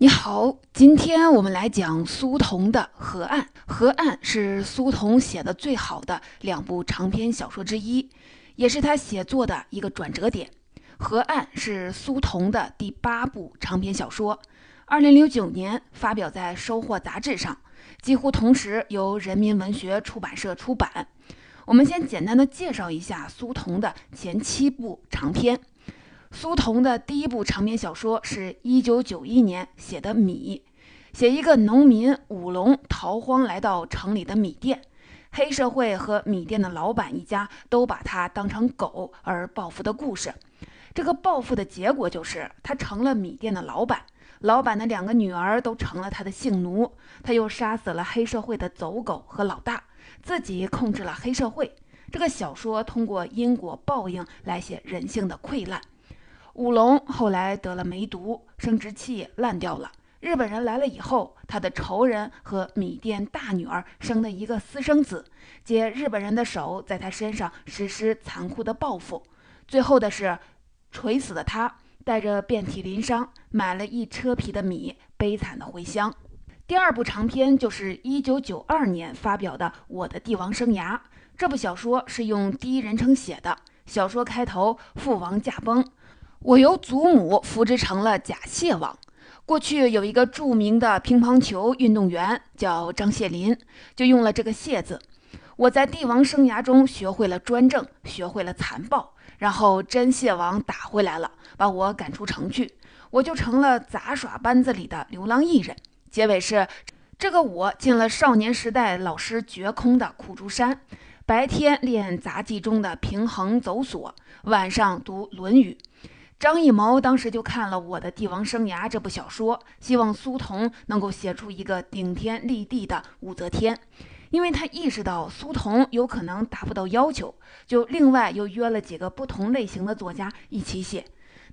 你好，今天我们来讲苏童的《河岸》。《河岸》是苏童写的最好的两部长篇小说之一，也是他写作的一个转折点。《河岸》是苏童的第八部长篇小说，二零零九年发表在《收获》杂志上，几乎同时由人民文学出版社出版。我们先简单的介绍一下苏童的前七部长篇。苏童的第一部长篇小说是一九九一年写的《米》，写一个农民武龙逃荒来到城里的米店，黑社会和米店的老板一家都把他当成狗而报复的故事。这个报复的结果就是他成了米店的老板，老板的两个女儿都成了他的性奴，他又杀死了黑社会的走狗和老大，自己控制了黑社会。这个小说通过因果报应来写人性的溃烂。武龙后来得了梅毒，生殖器烂掉了。日本人来了以后，他的仇人和米店大女儿生的一个私生子，借日本人的手在他身上实施残酷的报复。最后的是，垂死的他带着遍体鳞伤，买了一车皮的米，悲惨的回乡。第二部长篇就是一九九二年发表的《我的帝王生涯》。这部小说是用第一人称写的。小说开头，父王驾崩。我由祖母扶植成了假蟹王。过去有一个著名的乒乓球运动员叫张谢林，就用了这个“谢”字。我在帝王生涯中学会了专政，学会了残暴，然后真蟹王打回来了，把我赶出城去，我就成了杂耍班子里的流浪艺人。结尾是，这个我进了少年时代老师绝空的苦竹山，白天练杂技中的平衡走索，晚上读《论语》。张艺谋当时就看了《我的帝王生涯》这部小说，希望苏童能够写出一个顶天立地的武则天，因为他意识到苏童有可能达不到要求，就另外又约了几个不同类型的作家一起写。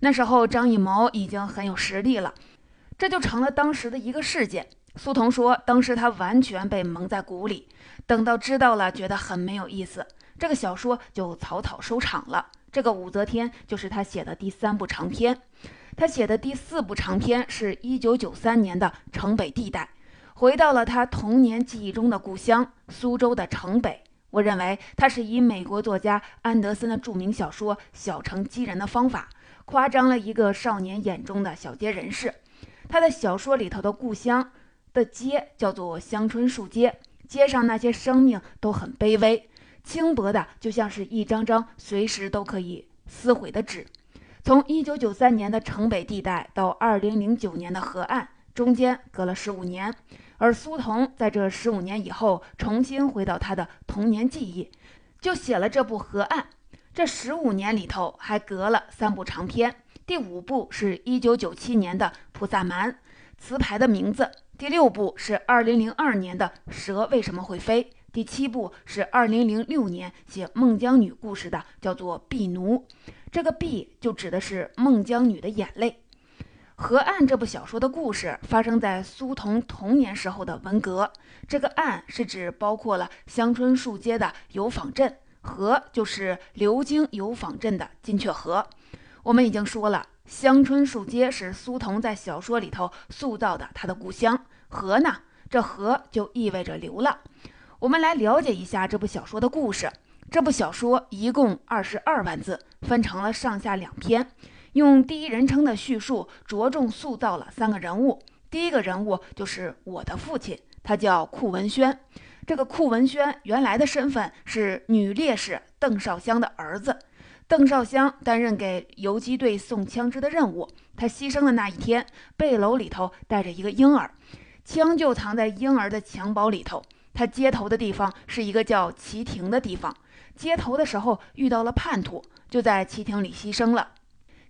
那时候张艺谋已经很有实力了，这就成了当时的一个事件。苏童说，当时他完全被蒙在鼓里，等到知道了，觉得很没有意思，这个小说就草草收场了。这个武则天就是他写的第三部长篇，他写的第四部长篇是一九九三年的《城北地带》，回到了他童年记忆中的故乡苏州的城北。我认为他是以美国作家安德森的著名小说《小城激人》的方法，夸张了一个少年眼中的小街人士。他的小说里头的故乡的街叫做香椿树街，街上那些生命都很卑微。轻薄的，就像是一张张随时都可以撕毁的纸。从一九九三年的城北地带到二零零九年的河岸，中间隔了十五年。而苏童在这十五年以后，重新回到他的童年记忆，就写了这部《河岸》。这十五年里头，还隔了三部长篇。第五部是一九九七年的《菩萨蛮》，词牌的名字。第六部是二零零二年的《蛇为什么会飞》。第七部是二零零六年写孟姜女故事的，叫做《婢奴》，这个“婢”就指的是孟姜女的眼泪。《河岸》这部小说的故事发生在苏童童年时候的文革，这个“岸”是指包括了香椿树街的油坊镇，“河”就是流经油坊镇的金雀河。我们已经说了，香椿树街是苏童在小说里头塑造的他的故乡，“河”呢，这“河”就意味着流浪。我们来了解一下这部小说的故事。这部小说一共二十二万字，分成了上下两篇，用第一人称的叙述，着重塑造了三个人物。第一个人物就是我的父亲，他叫库文轩。这个库文轩原来的身份是女烈士邓少香的儿子。邓少香担任给游击队送枪支的任务，他牺牲的那一天，背篓里头带着一个婴儿，枪就藏在婴儿的襁褓里头。他接头的地方是一个叫齐亭的地方，接头的时候遇到了叛徒，就在齐亭里牺牲了。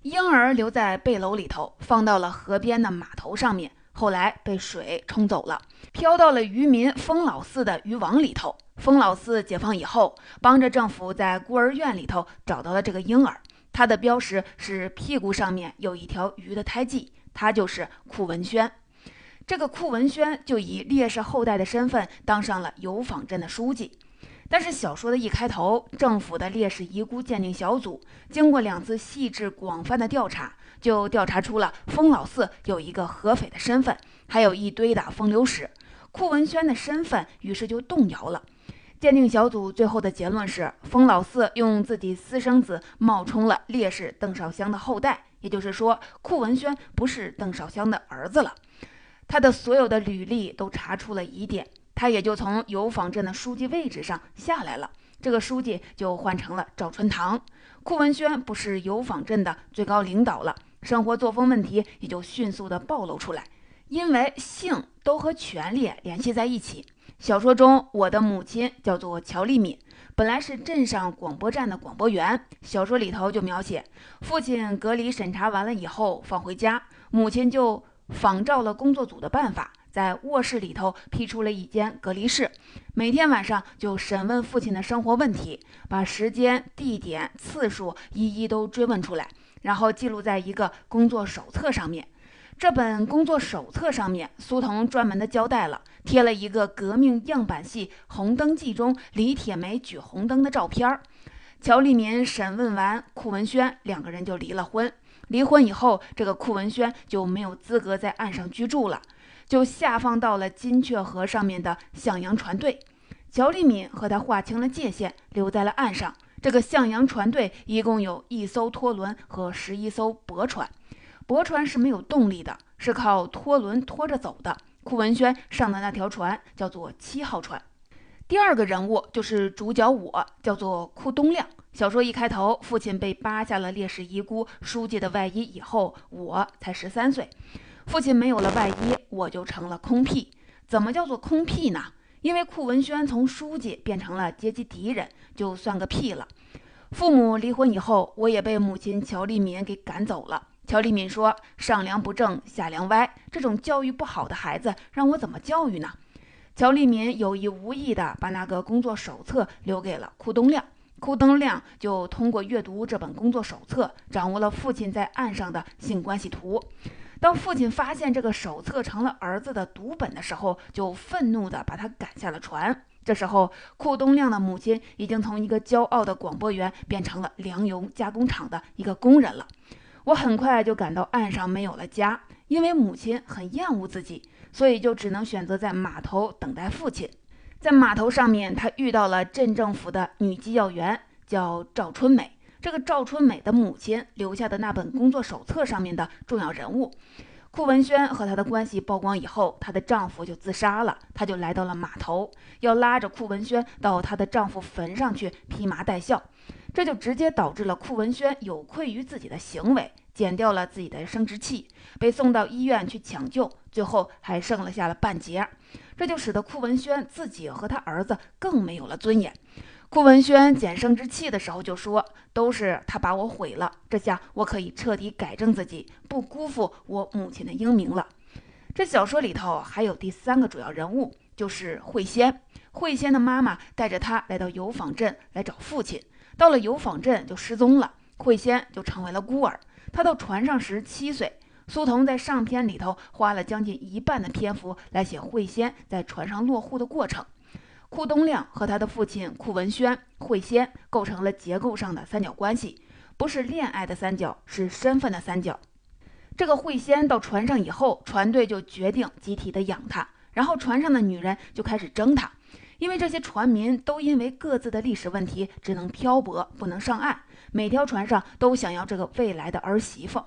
婴儿留在背篓里头，放到了河边的码头上面，后来被水冲走了，飘到了渔民封老四的渔网里头。封老四解放以后，帮着政府在孤儿院里头找到了这个婴儿，他的标识是屁股上面有一条鱼的胎记，他就是库文轩。这个库文轩就以烈士后代的身份当上了油坊镇的书记，但是小说的一开头，政府的烈士遗孤鉴定小组经过两次细致广泛的调查，就调查出了封老四有一个合匪的身份，还有一堆的风流史。库文轩的身份于是就动摇了。鉴定小组最后的结论是，封老四用自己私生子冒充了烈士邓少香的后代，也就是说，库文轩不是邓少香的儿子了。他的所有的履历都查出了疑点，他也就从油坊镇的书记位置上下来了。这个书记就换成了赵春堂。库文轩不是油坊镇的最高领导了，生活作风问题也就迅速的暴露出来，因为性都和权力联系在一起。小说中，我的母亲叫做乔丽敏，本来是镇上广播站的广播员。小说里头就描写，父亲隔离审查完了以后放回家，母亲就仿照了工作组的办法，在卧室里头辟出了一间隔离室，每天晚上就审问父亲的生活问题，把时间、地点、次数一一都追问出来，然后记录在一个工作手册上面。这本工作手册上面，苏童专门的交代了，贴了一个革命样板戏《红灯记》中李铁梅举红灯的照片儿。乔立民审问完库文轩，两个人就离了婚。离婚以后，这个库文轩就没有资格在岸上居住了，就下放到了金雀河上面的向阳船队。乔立敏和他划清了界限，留在了岸上。这个向阳船队一共有一艘拖轮和十一艘驳船。驳船是没有动力的，是靠拖轮拖着走的。库文轩上的那条船叫做七号船。第二个人物就是主角我，叫做库东亮。小说一开头，父亲被扒下了烈士遗孤书记的外衣以后，我才十三岁。父亲没有了外衣，我就成了空屁。怎么叫做空屁呢？因为库文轩从书记变成了阶级敌人，就算个屁了。父母离婚以后，我也被母亲乔丽敏给赶走了。乔立敏说：“上梁不正下梁歪，这种教育不好的孩子，让我怎么教育呢？”乔立敏有意无意地把那个工作手册留给了库东亮，库东亮就通过阅读这本工作手册，掌握了父亲在岸上的性关系图。当父亲发现这个手册成了儿子的读本的时候，就愤怒地把他赶下了船。这时候，库东亮的母亲已经从一个骄傲的广播员变成了粮油加工厂的一个工人了。我很快就感到岸上没有了家，因为母亲很厌恶自己，所以就只能选择在码头等待父亲。在码头上面，他遇到了镇政府的女机要员，叫赵春美。这个赵春美的母亲留下的那本工作手册上面的重要人物，库文轩和她的关系曝光以后，她的丈夫就自杀了。她就来到了码头，要拉着库文轩到她的丈夫坟上去披麻戴孝。这就直接导致了库文轩有愧于自己的行为，剪掉了自己的生殖器，被送到医院去抢救，最后还剩了下了半截。这就使得库文轩自己和他儿子更没有了尊严。库文轩捡生殖器的时候就说：“都是他把我毁了，这下我可以彻底改正自己，不辜负我母亲的英名了。”这小说里头还有第三个主要人物，就是慧仙。慧仙的妈妈带着她来到油坊镇来找父亲。到了油坊镇就失踪了，慧仙就成为了孤儿。他到船上时七岁。苏童在上篇里头花了将近一半的篇幅来写慧仙在船上落户的过程。库东亮和他的父亲库文轩、慧仙构成了结构上的三角关系，不是恋爱的三角，是身份的三角。这个慧仙到船上以后，船队就决定集体的养他，然后船上的女人就开始争他。因为这些船民都因为各自的历史问题，只能漂泊，不能上岸。每条船上都想要这个未来的儿媳妇。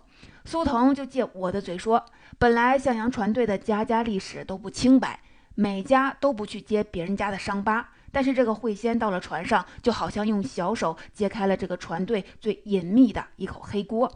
苏童就借我的嘴说，本来向阳船队的家家历史都不清白，每家都不去揭别人家的伤疤。但是这个慧仙到了船上，就好像用小手揭开了这个船队最隐秘的一口黑锅。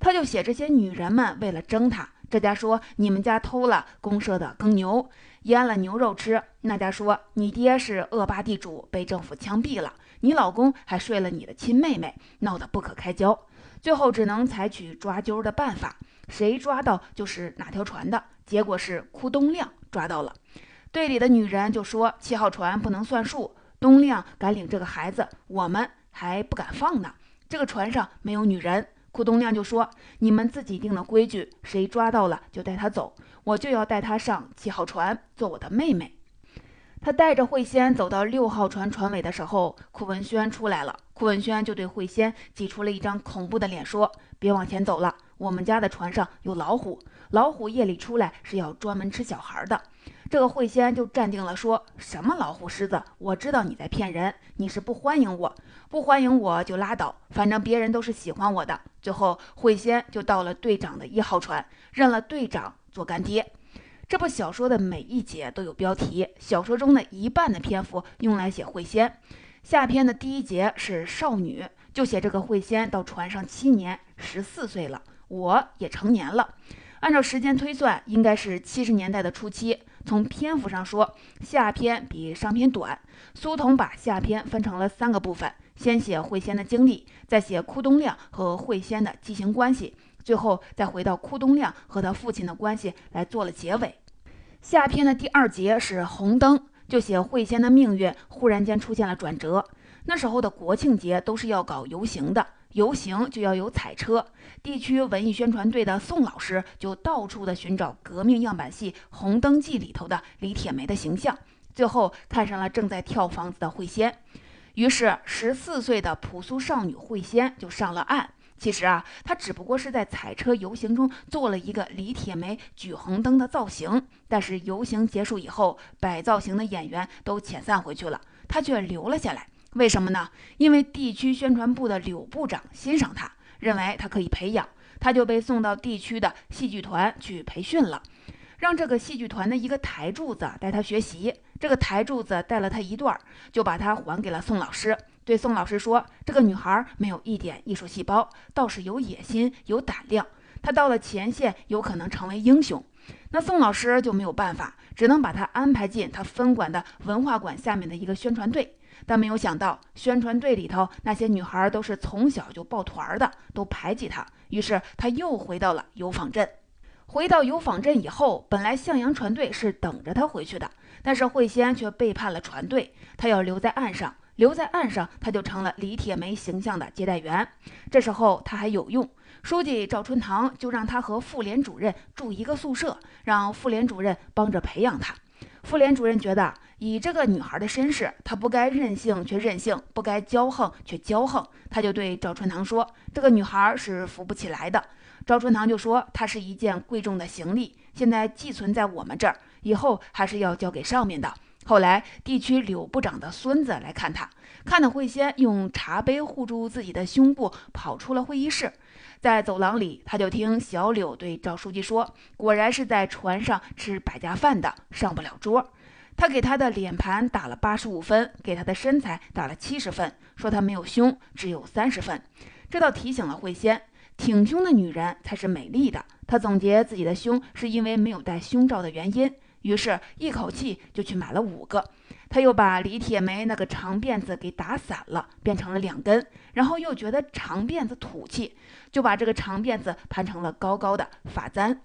他就写这些女人们为了争他，这家说你们家偷了公社的耕牛。腌了牛肉吃，那家说你爹是恶霸地主，被政府枪毙了，你老公还睡了你的亲妹妹，闹得不可开交。最后只能采取抓阄的办法，谁抓到就是哪条船的。结果是库东亮抓到了，队里的女人就说七号船不能算数，东亮敢领这个孩子，我们还不敢放呢。这个船上没有女人。库东亮就说：“你们自己定的规矩，谁抓到了就带他走，我就要带他上七号船做我的妹妹。”他带着慧仙走到六号船船尾的时候，库文轩出来了。库文轩就对慧仙挤出了一张恐怖的脸，说：“别往前走了，我们家的船上有老虎，老虎夜里出来是要专门吃小孩的。这个慧仙就站定了，说什么老虎狮子，我知道你在骗人，你是不欢迎我，不欢迎我就拉倒，反正别人都是喜欢我的。最后慧仙就到了队长的一号船，认了队长做干爹。这部小说的每一节都有标题，小说中的一半的篇幅用来写慧仙。下篇的第一节是少女，就写这个惠仙到船上七年，十四岁了，我也成年了。按照时间推算，应该是七十年代的初期。从篇幅上说，下篇比上篇短。苏童把下篇分成了三个部分：先写惠仙的经历，再写库东亮和惠仙的畸形关系，最后再回到库东亮和他父亲的关系来做了结尾。下篇的第二节是红灯，就写惠仙的命运忽然间出现了转折。那时候的国庆节都是要搞游行的。游行就要有彩车，地区文艺宣传队的宋老师就到处的寻找革命样板戏《红灯记》里头的李铁梅的形象，最后看上了正在跳房子的惠仙，于是十四岁的朴素少女惠仙就上了岸。其实啊，他只不过是在彩车游行中做了一个李铁梅举红灯的造型，但是游行结束以后，摆造型的演员都遣散回去了，他却留了下来。为什么呢？因为地区宣传部的柳部长欣赏他，认为他可以培养，他就被送到地区的戏剧团去培训了，让这个戏剧团的一个台柱子带他学习。这个台柱子带了他一段，就把他还给了宋老师，对宋老师说：“这个女孩没有一点艺术细胞，倒是有野心、有胆量。她到了前线，有可能成为英雄。”那宋老师就没有办法，只能把她安排进他分管的文化馆下面的一个宣传队。但没有想到，宣传队里头那些女孩都是从小就抱团的，都排挤他。于是他又回到了油坊镇。回到油坊镇以后，本来向阳船队是等着他回去的，但是惠仙却背叛了船队，他要留在岸上。留在岸上，他就成了李铁梅形象的接待员。这时候他还有用，书记赵春堂就让他和妇联主任住一个宿舍，让妇联主任帮着培养他。妇联主任觉得。以这个女孩的身世，她不该任性却任性，不该骄横却骄横。他就对赵春堂说：“这个女孩是扶不起来的。”赵春堂就说：“它是一件贵重的行李，现在寄存在我们这儿，以后还是要交给上面的。”后来，地区柳部长的孙子来看他，看到惠仙用茶杯护住自己的胸部，跑出了会议室。在走廊里，他就听小柳对赵书记说：“果然是在船上吃百家饭的，上不了桌。”他给他的脸盘打了八十五分，给他的身材打了七十分，说他没有胸，只有三十分。这倒提醒了惠仙，挺胸的女人才是美丽的。她总结自己的胸是因为没有戴胸罩的原因，于是一口气就去买了五个。她又把李铁梅那个长辫子给打散了，变成了两根，然后又觉得长辫子土气，就把这个长辫子盘成了高高的发簪。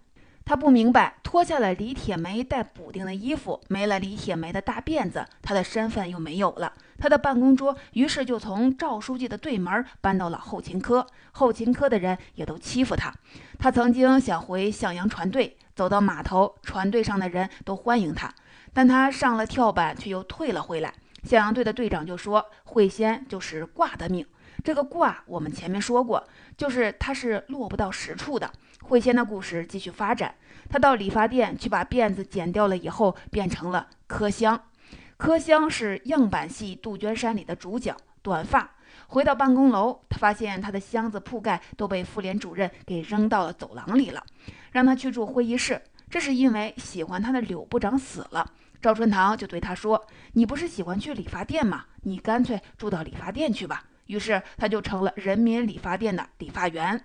他不明白，脱下了李铁梅带补丁的衣服，没了李铁梅的大辫子，他的身份又没有了。他的办公桌于是就从赵书记的对门搬到了后勤科，后勤科的人也都欺负他。他曾经想回向阳船队，走到码头，船队上的人都欢迎他，但他上了跳板却又退了回来。向阳队的队长就说：“慧仙就是挂的命，这个挂我们前面说过，就是他是落不到实处的。”慧仙的故事继续发展，他到理发店去把辫子剪掉了以后，变成了柯香。柯香是样板戏《杜鹃山》里的主角，短发。回到办公楼，他发现他的箱子铺盖都被妇联主任给扔到了走廊里了，让他去住会议室。这是因为喜欢他的柳部长死了。赵春堂就对他说：“你不是喜欢去理发店吗？你干脆住到理发店去吧。”于是他就成了人民理发店的理发员。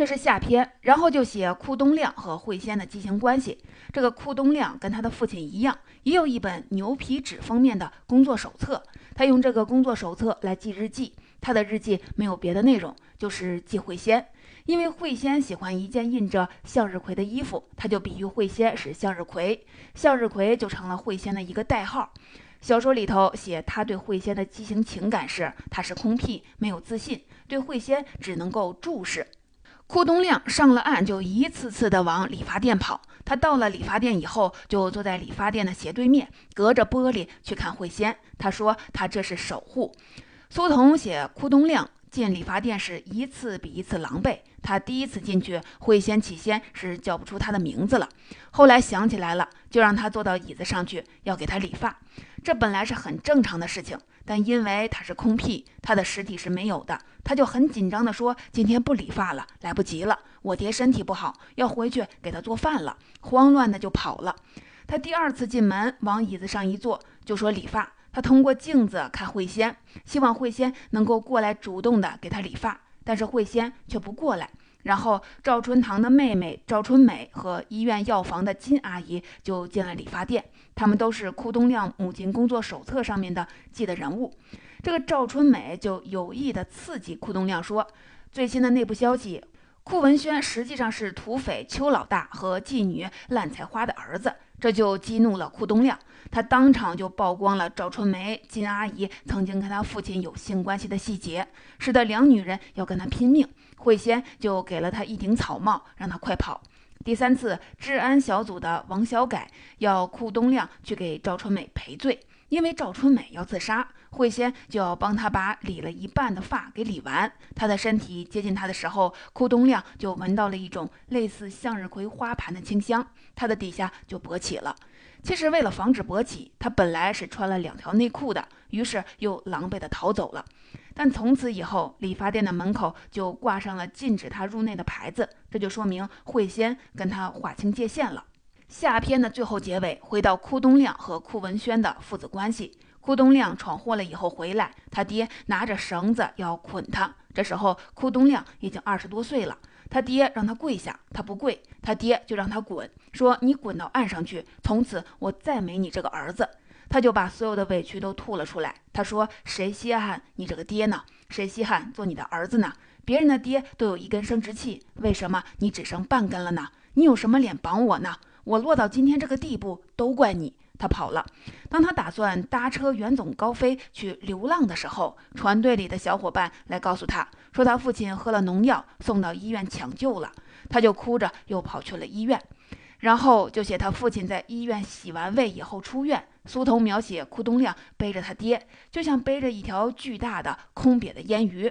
这是下篇，然后就写库东亮和慧仙的畸形关系。这个库东亮跟他的父亲一样，也有一本牛皮纸封面的工作手册。他用这个工作手册来记日记。他的日记没有别的内容，就是记慧仙。因为慧仙喜欢一件印着向日葵的衣服，他就比喻慧仙是向日葵，向日葵就成了慧仙的一个代号。小说里头写他对慧仙的畸形情感是，他是空屁，没有自信，对慧仙只能够注视。库东亮上了岸，就一次次的往理发店跑。他到了理发店以后，就坐在理发店的斜对面，隔着玻璃去看慧仙。他说：“他这是守护。”苏童写库东亮进理发店是一次比一次狼狈。他第一次进去，慧仙起先是叫不出他的名字了，后来想起来了，就让他坐到椅子上去，要给他理发。这本来是很正常的事情，但因为他是空屁，他的实体是没有的，他就很紧张地说：“今天不理发了，来不及了，我爹身体不好，要回去给他做饭了。”慌乱的就跑了。他第二次进门，往椅子上一坐，就说理发。他通过镜子看慧仙，希望慧仙能够过来主动的给他理发，但是慧仙却不过来。然后赵春堂的妹妹赵春美和医院药房的金阿姨就进了理发店，他们都是库东亮母亲工作手册上面的记的人物。这个赵春美就有意的刺激库东亮说，最新的内部消息，库文轩实际上是土匪邱老大和妓女烂菜花的儿子。这就激怒了库东亮，他当场就曝光了赵春梅、金阿姨曾经跟他父亲有性关系的细节，使得两女人要跟他拼命。慧仙就给了他一顶草帽，让他快跑。第三次，治安小组的王小改要库东亮去给赵春美赔罪。因为赵春美要自杀，慧仙就要帮他把理了一半的发给理完。他的身体接近他的时候，库东亮就闻到了一种类似向日葵花盘的清香，他的底下就勃起了。其实为了防止勃起，他本来是穿了两条内裤的，于是又狼狈地逃走了。但从此以后，理发店的门口就挂上了禁止他入内的牌子，这就说明慧仙跟他划清界限了。下篇的最后结尾，回到库东亮和库文轩的父子关系。库东亮闯祸了以后回来，他爹拿着绳子要捆他。这时候库东亮已经二十多岁了，他爹让他跪下，他不跪，他爹就让他滚，说你滚到岸上去，从此我再没你这个儿子。他就把所有的委屈都吐了出来。他说：“谁稀罕你这个爹呢？谁稀罕做你的儿子呢？别人的爹都有一根生殖器，为什么你只剩半根了呢？你有什么脸绑我呢？”我落到今天这个地步，都怪你。他跑了。当他打算搭车远走高飞去流浪的时候，船队里的小伙伴来告诉他说，他父亲喝了农药，送到医院抢救了。他就哭着又跑去了医院，然后就写他父亲在医院洗完胃以后出院。苏童描写库东亮背着他爹，就像背着一条巨大的空瘪的烟鱼，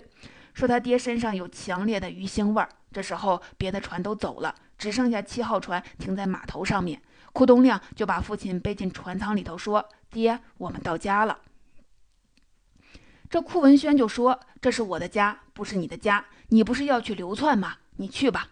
说他爹身上有强烈的鱼腥味儿。这时候别的船都走了。只剩下七号船停在码头上面，库东亮就把父亲背进船舱里头，说：“爹，我们到家了。”这库文轩就说：“这是我的家，不是你的家。你不是要去流窜吗？你去吧。”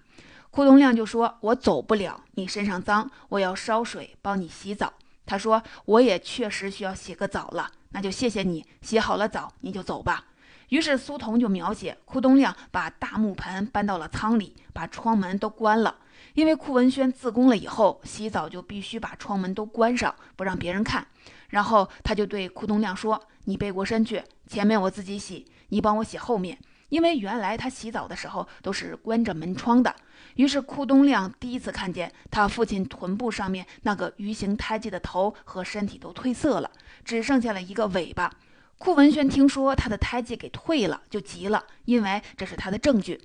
库东亮就说：“我走不了，你身上脏，我要烧水帮你洗澡。”他说：“我也确实需要洗个澡了，那就谢谢你，洗好了澡你就走吧。”于是苏童就描写库东亮把大木盆搬到了舱里，把窗门都关了。因为库文轩自宫了以后，洗澡就必须把窗门都关上，不让别人看。然后他就对库东亮说：“你背过身去，前面我自己洗，你帮我洗后面。”因为原来他洗澡的时候都是关着门窗的。于是库东亮第一次看见他父亲臀部上面那个鱼形胎记的头和身体都褪色了，只剩下了一个尾巴。库文轩听说他的胎记给退了，就急了，因为这是他的证据。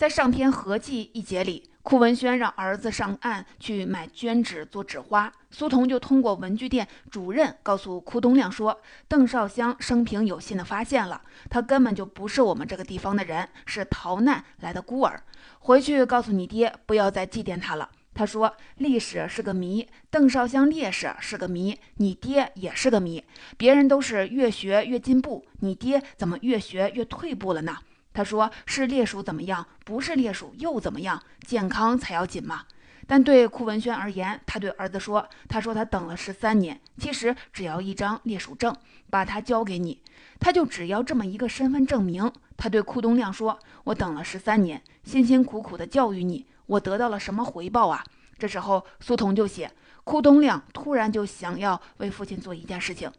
在上篇合记一节里。库文轩让儿子上岸去买绢纸做纸花，苏童就通过文具店主任告诉库东亮说，邓少香生平有幸的发现了，他根本就不是我们这个地方的人，是逃难来的孤儿。回去告诉你爹，不要再祭奠他了。他说，历史是个谜，邓少香烈士是个谜，你爹也是个谜。别人都是越学越进步，你爹怎么越学越退步了呢？他说：“是烈属怎么样？不是烈属又怎么样？健康才要紧嘛。”但对库文轩而言，他对儿子说：“他说他等了十三年，其实只要一张烈属证，把他交给你，他就只要这么一个身份证明。”他对库东亮说：“我等了十三年，辛辛苦苦的教育你，我得到了什么回报啊？”这时候苏童就写：库东亮突然就想要为父亲做一件事情，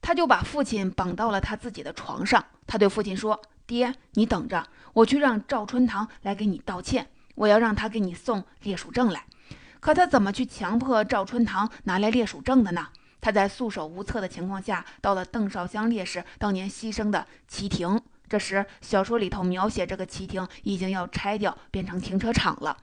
他就把父亲绑到了他自己的床上。他对父亲说。爹，你等着，我去让赵春堂来给你道歉。我要让他给你送烈属证来。可他怎么去强迫赵春堂拿来烈属证的呢？他在束手无策的情况下，到了邓少香烈士当年牺牲的旗亭。这时，小说里头描写这个旗亭已经要拆掉，变成停车场了。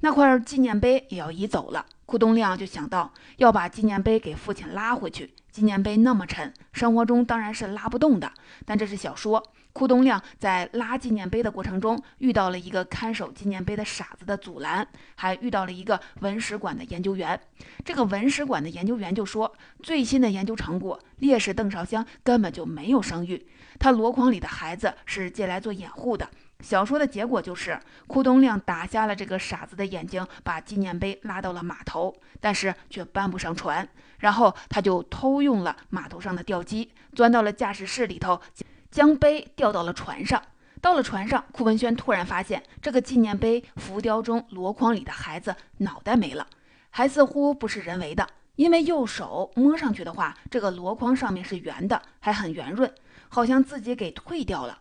那块纪念碑也要移走了。库东亮就想到要把纪念碑给父亲拉回去。纪念碑那么沉，生活中当然是拉不动的。但这是小说。库东亮在拉纪念碑的过程中，遇到了一个看守纪念碑的傻子的阻拦，还遇到了一个文史馆的研究员。这个文史馆的研究员就说，最新的研究成果，烈士邓绍香根本就没有生育，他箩筐里的孩子是借来做掩护的。小说的结果就是，库东亮打瞎了这个傻子的眼睛，把纪念碑拉到了码头，但是却搬不上船。然后他就偷用了码头上的吊机，钻到了驾驶室里头。将碑吊到了船上。到了船上，库文轩突然发现，这个纪念碑浮雕中箩筐里的孩子脑袋没了，还似乎不是人为的。因为右手摸上去的话，这个箩筐上面是圆的，还很圆润，好像自己给退掉了。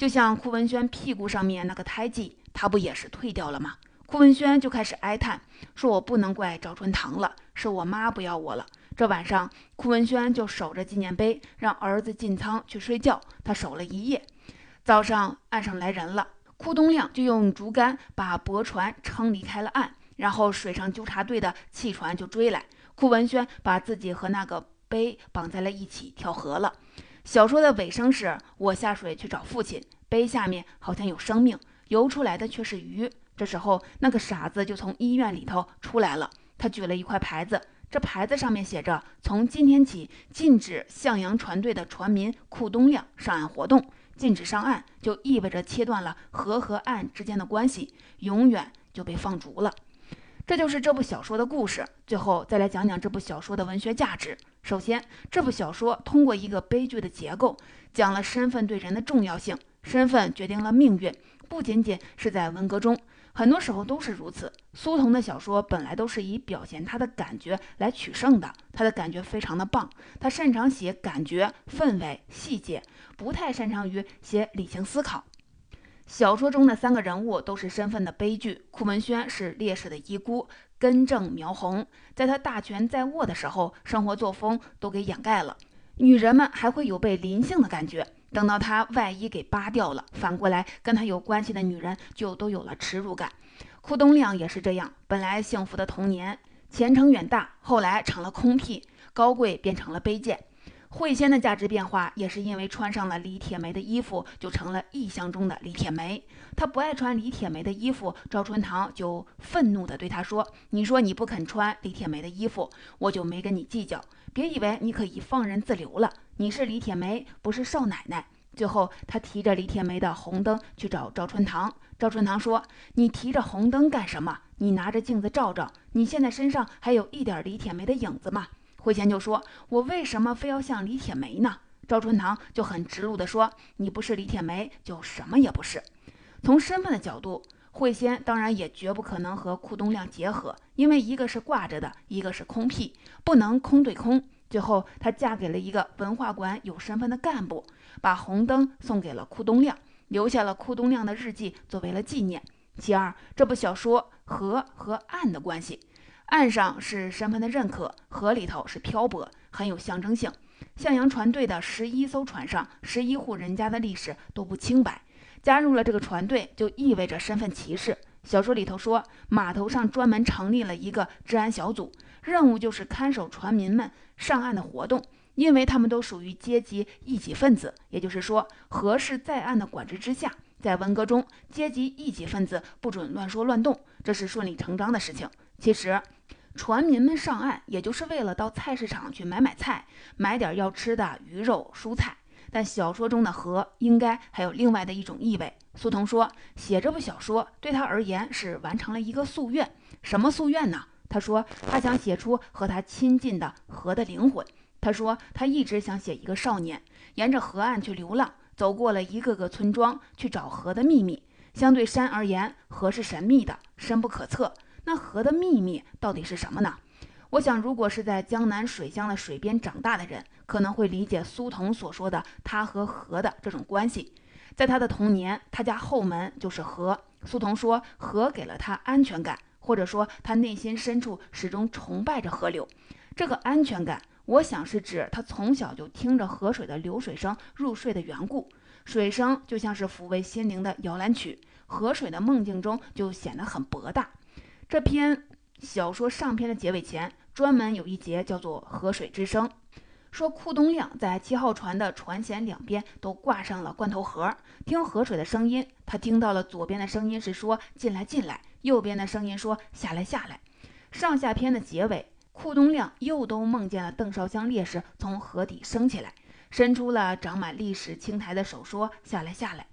就像库文轩屁股上面那个胎记，他不也是退掉了吗？库文轩就开始哀叹，说我不能怪赵春堂了，是我妈不要我了。这晚上，库文轩就守着纪念碑，让儿子进仓去睡觉。他守了一夜。早上岸上来人了，库东亮就用竹竿把驳船撑离开了岸，然后水上纠察队的汽船就追来。库文轩把自己和那个碑绑在了一起，跳河了。小说的尾声是我下水去找父亲，碑下面好像有生命，游出来的却是鱼。这时候，那个傻子就从医院里头出来了，他举了一块牌子。这牌子上面写着：“从今天起，禁止向阳船队的船民库东亮上岸活动。禁止上岸，就意味着切断了河和岸之间的关系，永远就被放逐了。”这就是这部小说的故事。最后再来讲讲这部小说的文学价值。首先，这部小说通过一个悲剧的结构，讲了身份对人的重要性，身份决定了命运，不仅仅是在文革中。很多时候都是如此。苏童的小说本来都是以表现他的感觉来取胜的，他的感觉非常的棒，他擅长写感觉、氛围、细节，不太擅长于写理性思考。小说中的三个人物都是身份的悲剧。库文轩是烈士的遗孤，根正苗红，在他大权在握的时候，生活作风都给掩盖了，女人们还会有被临幸的感觉。等到他外衣给扒掉了，反过来跟他有关系的女人就都有了耻辱感。库东亮也是这样，本来幸福的童年，前程远大，后来成了空屁，高贵变成了卑贱。慧仙的价值变化也是因为穿上了李铁梅的衣服，就成了意象中的李铁梅。她不爱穿李铁梅的衣服，赵春堂就愤怒地对她说：“你说你不肯穿李铁梅的衣服，我就没跟你计较。别以为你可以放任自流了。”你是李铁梅，不是少奶奶。最后，他提着李铁梅的红灯去找赵春堂。赵春堂说：“你提着红灯干什么？你拿着镜子照照，你现在身上还有一点李铁梅的影子吗？”慧仙就说：“我为什么非要像李铁梅呢？”赵春堂就很直露地说：“你不是李铁梅，就什么也不是。”从身份的角度，慧仙当然也绝不可能和库东亮结合，因为一个是挂着的，一个是空屁，不能空对空。最后，她嫁给了一个文化馆有身份的干部，把红灯送给了库东亮，留下了库东亮的日记作为了纪念。其二，这部小说和和暗的关系，岸上是身份的认可，河里头是漂泊，很有象征性。向阳船队的十一艘船上，十一户人家的历史都不清白，加入了这个船队就意味着身份歧视。小说里头说，码头上专门成立了一个治安小组。任务就是看守船民们上岸的活动，因为他们都属于阶级异己分子，也就是说，何氏在岸的管制之下。在文革中，阶级异己分子不准乱说乱动，这是顺理成章的事情。其实，船民们上岸也就是为了到菜市场去买买菜，买点要吃的鱼肉蔬菜。但小说中的河应该还有另外的一种意味。苏童说，写这部小说对他而言是完成了一个夙愿。什么夙愿呢？他说：“他想写出和他亲近的河的灵魂。”他说：“他一直想写一个少年，沿着河岸去流浪，走过了一个个村庄，去找河的秘密。相对山而言，河是神秘的，深不可测。那河的秘密到底是什么呢？我想，如果是在江南水乡的水边长大的人，可能会理解苏童所说的他和河的这种关系。在他的童年，他家后门就是河。苏童说，河给了他安全感。”或者说，他内心深处始终崇拜着河流，这个安全感，我想是指他从小就听着河水的流水声入睡的缘故。水声就像是抚慰心灵的摇篮曲，河水的梦境中就显得很博大。这篇小说上篇的结尾前，专门有一节叫做《河水之声》。说库东亮在七号船的船舷两边都挂上了罐头盒，听河水的声音，他听到了左边的声音是说进来进来，右边的声音说下来下来。上下篇的结尾，库东亮又都梦见了邓绍香烈士从河底升起来，伸出了长满历史青苔的手，说下来下来。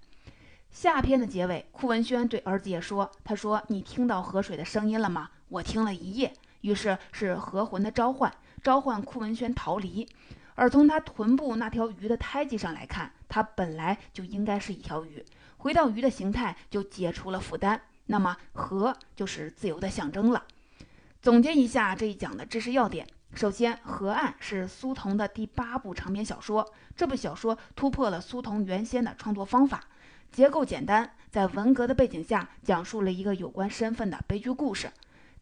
下篇的结尾，库文轩对儿子也说：“他说你听到河水的声音了吗？我听了一夜。于是是河魂的召唤，召唤库文轩逃离。而从他臀部那条鱼的胎记上来看，他本来就应该是一条鱼，回到鱼的形态就解除了负担。那么河就是自由的象征了。总结一下这一讲的知识要点：首先，《河岸》是苏童的第八部长篇小说，这部小说突破了苏童原先的创作方法。结构简单，在文革的背景下，讲述了一个有关身份的悲剧故事。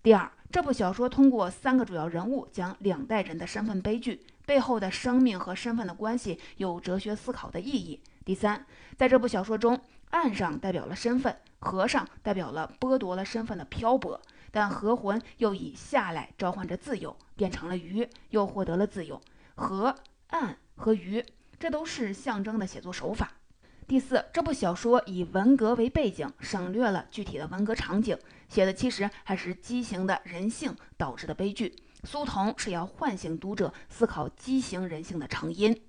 第二，这部小说通过三个主要人物，讲两代人的身份悲剧背后的生命和身份的关系，有哲学思考的意义。第三，在这部小说中，岸上代表了身份，河上代表了剥夺了身份的漂泊，但河魂又以下来召唤着自由，变成了鱼，又获得了自由。河、岸和鱼，这都是象征的写作手法。第四，这部小说以文革为背景，省略了具体的文革场景，写的其实还是畸形的人性导致的悲剧。苏童是要唤醒读者思考畸形人性的成因。